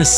With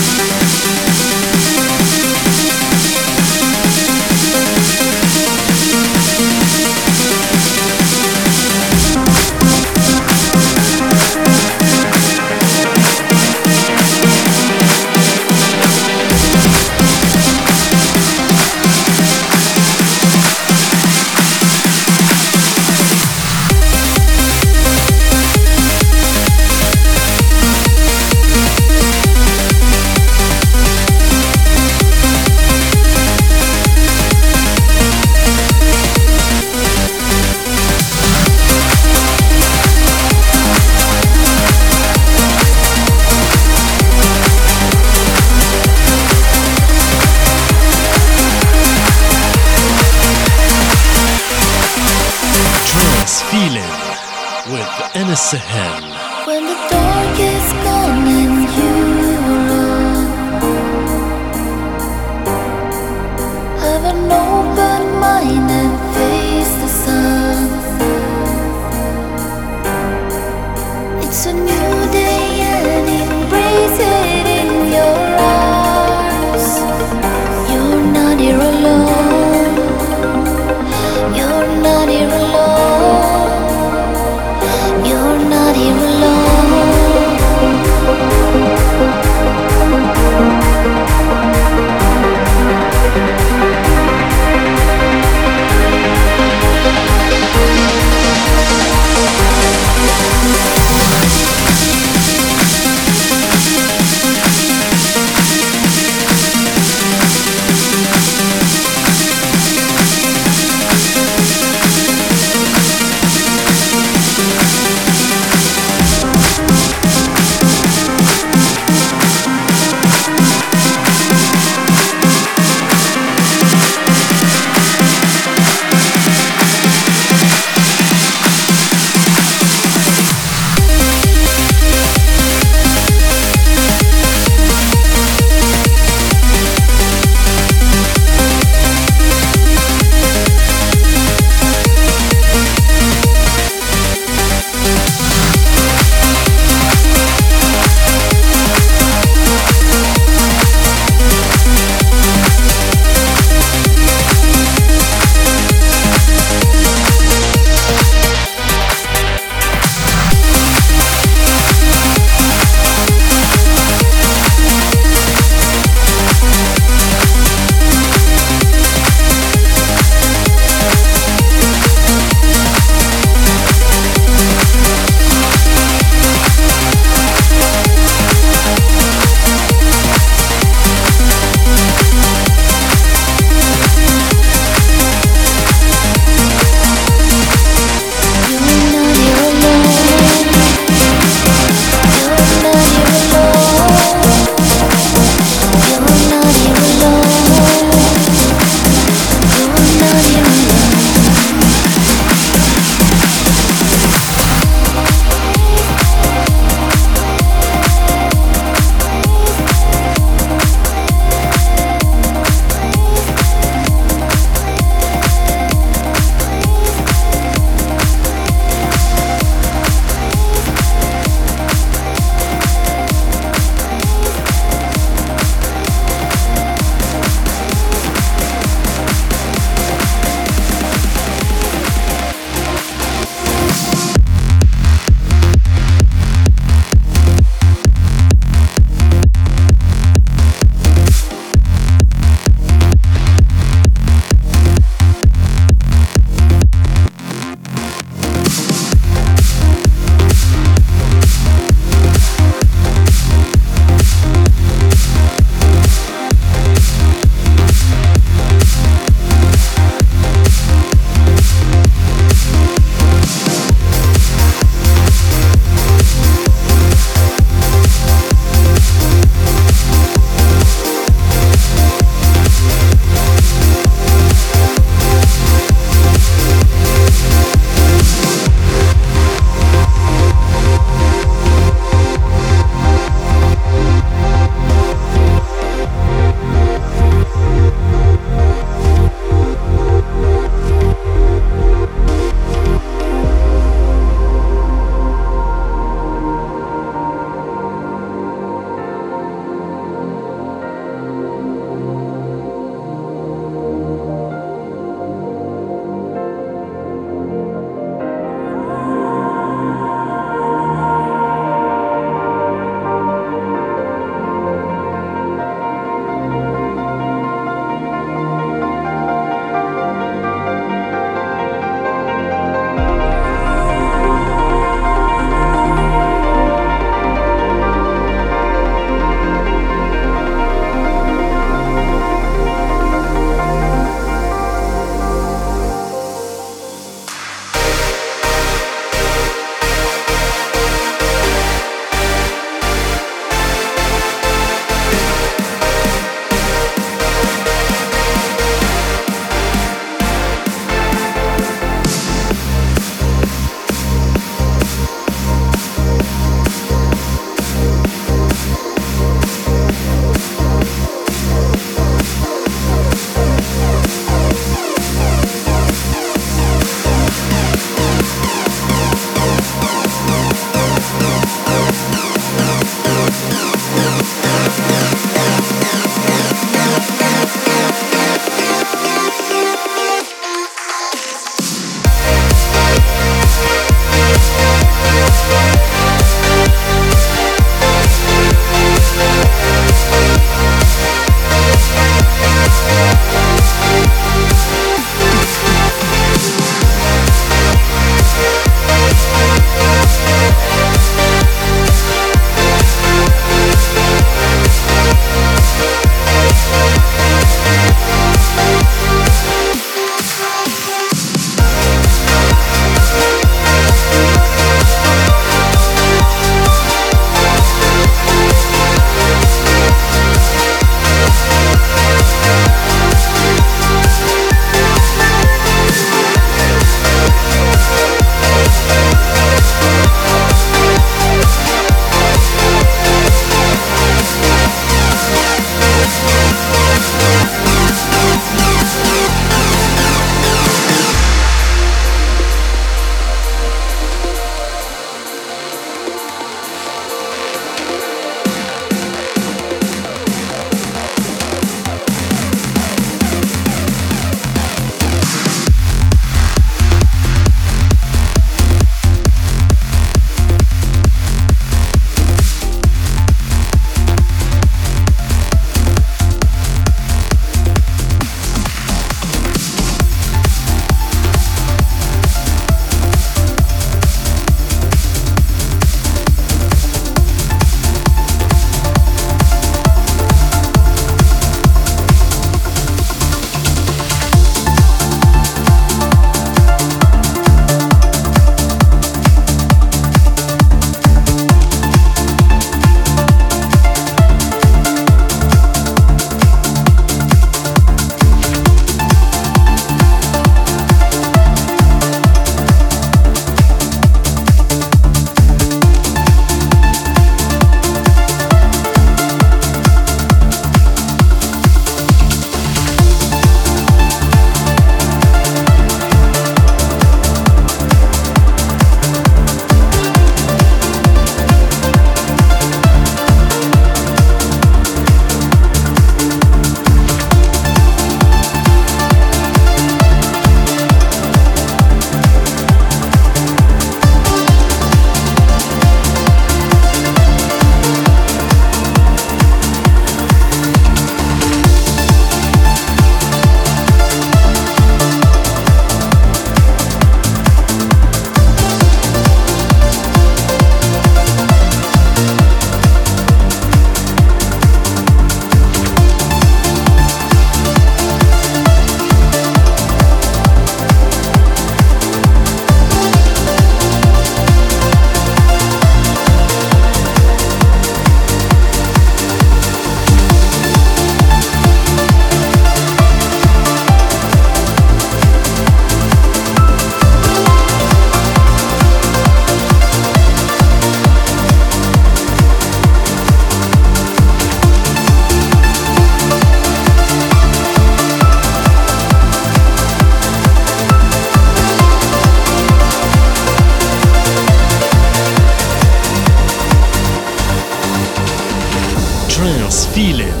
trance feeling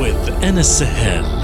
with NSL.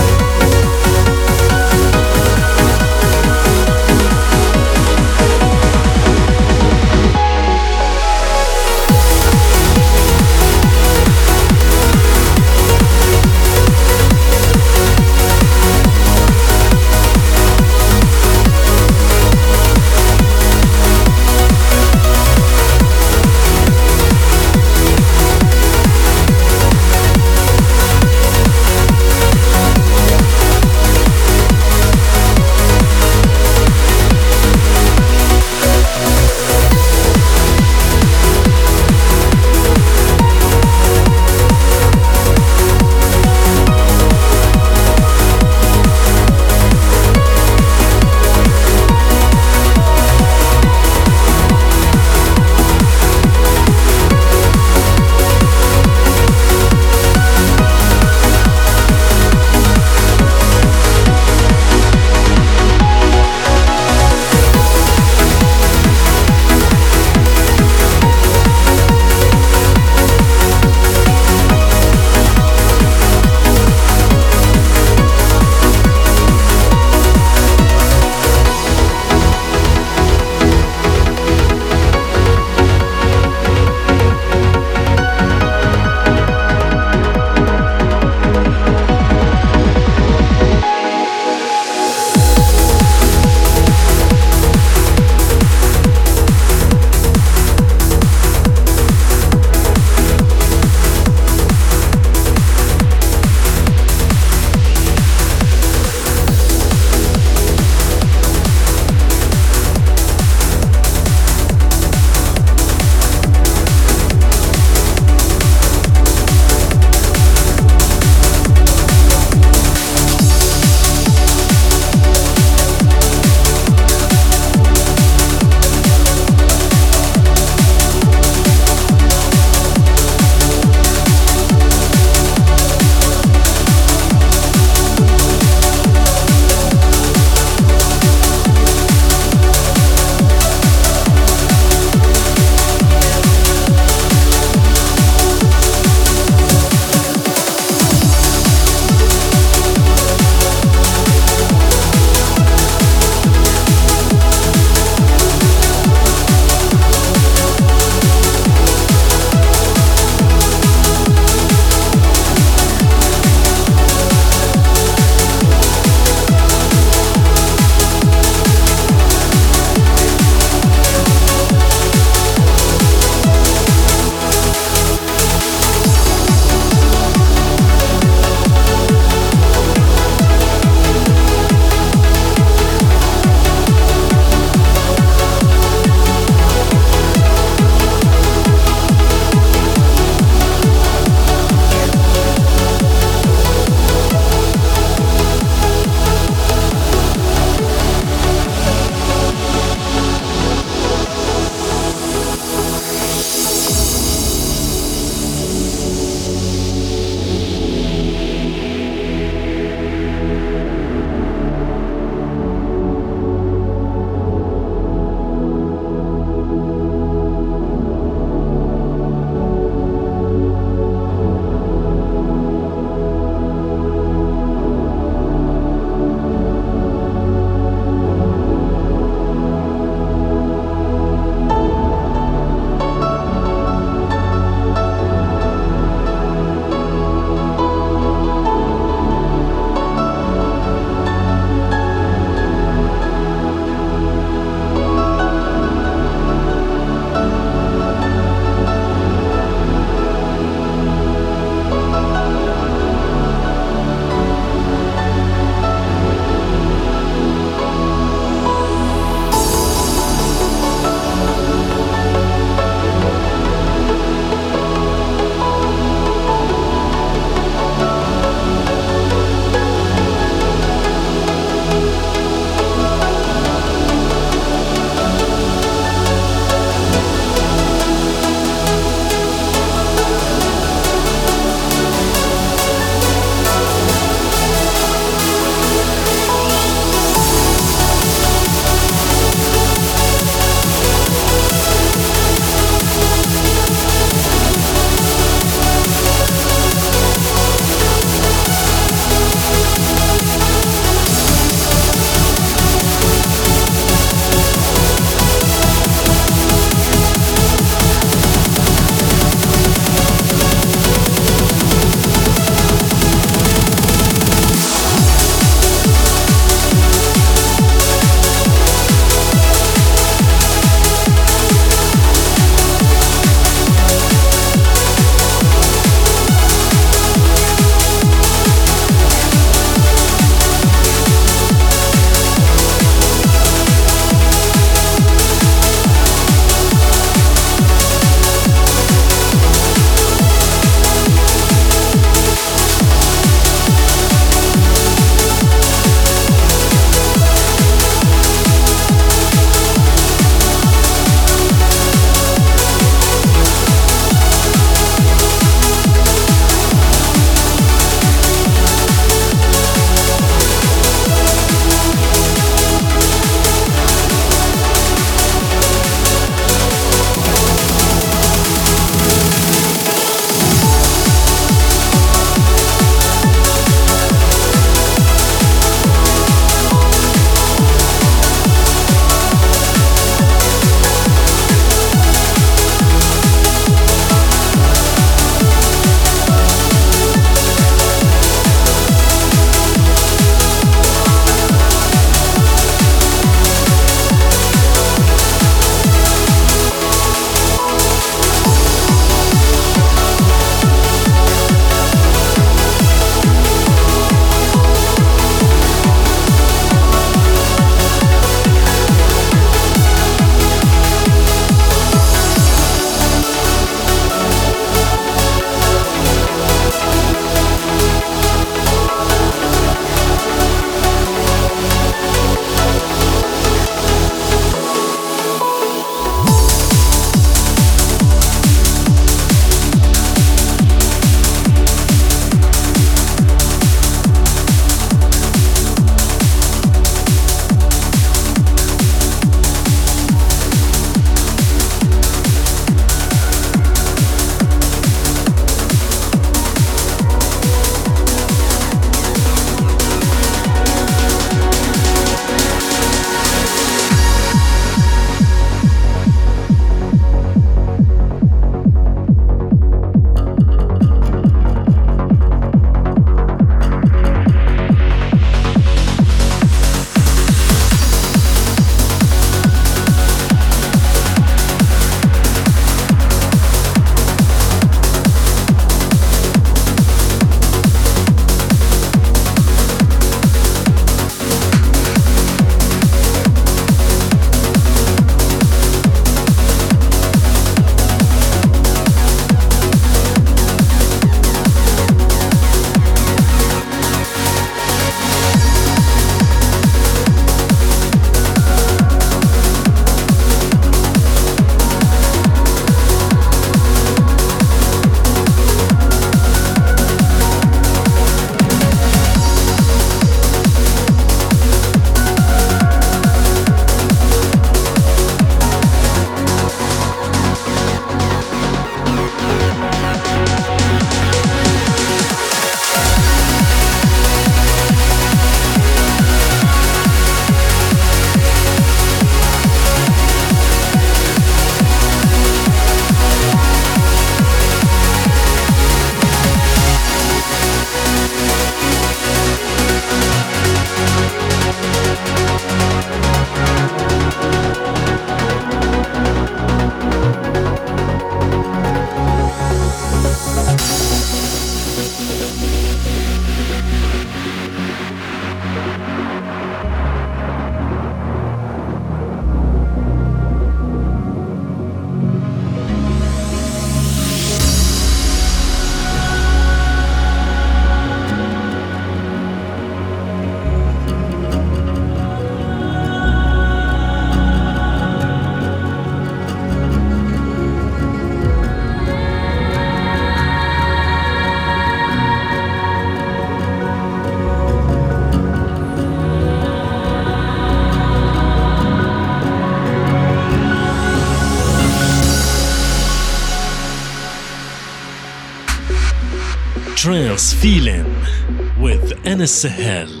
Trance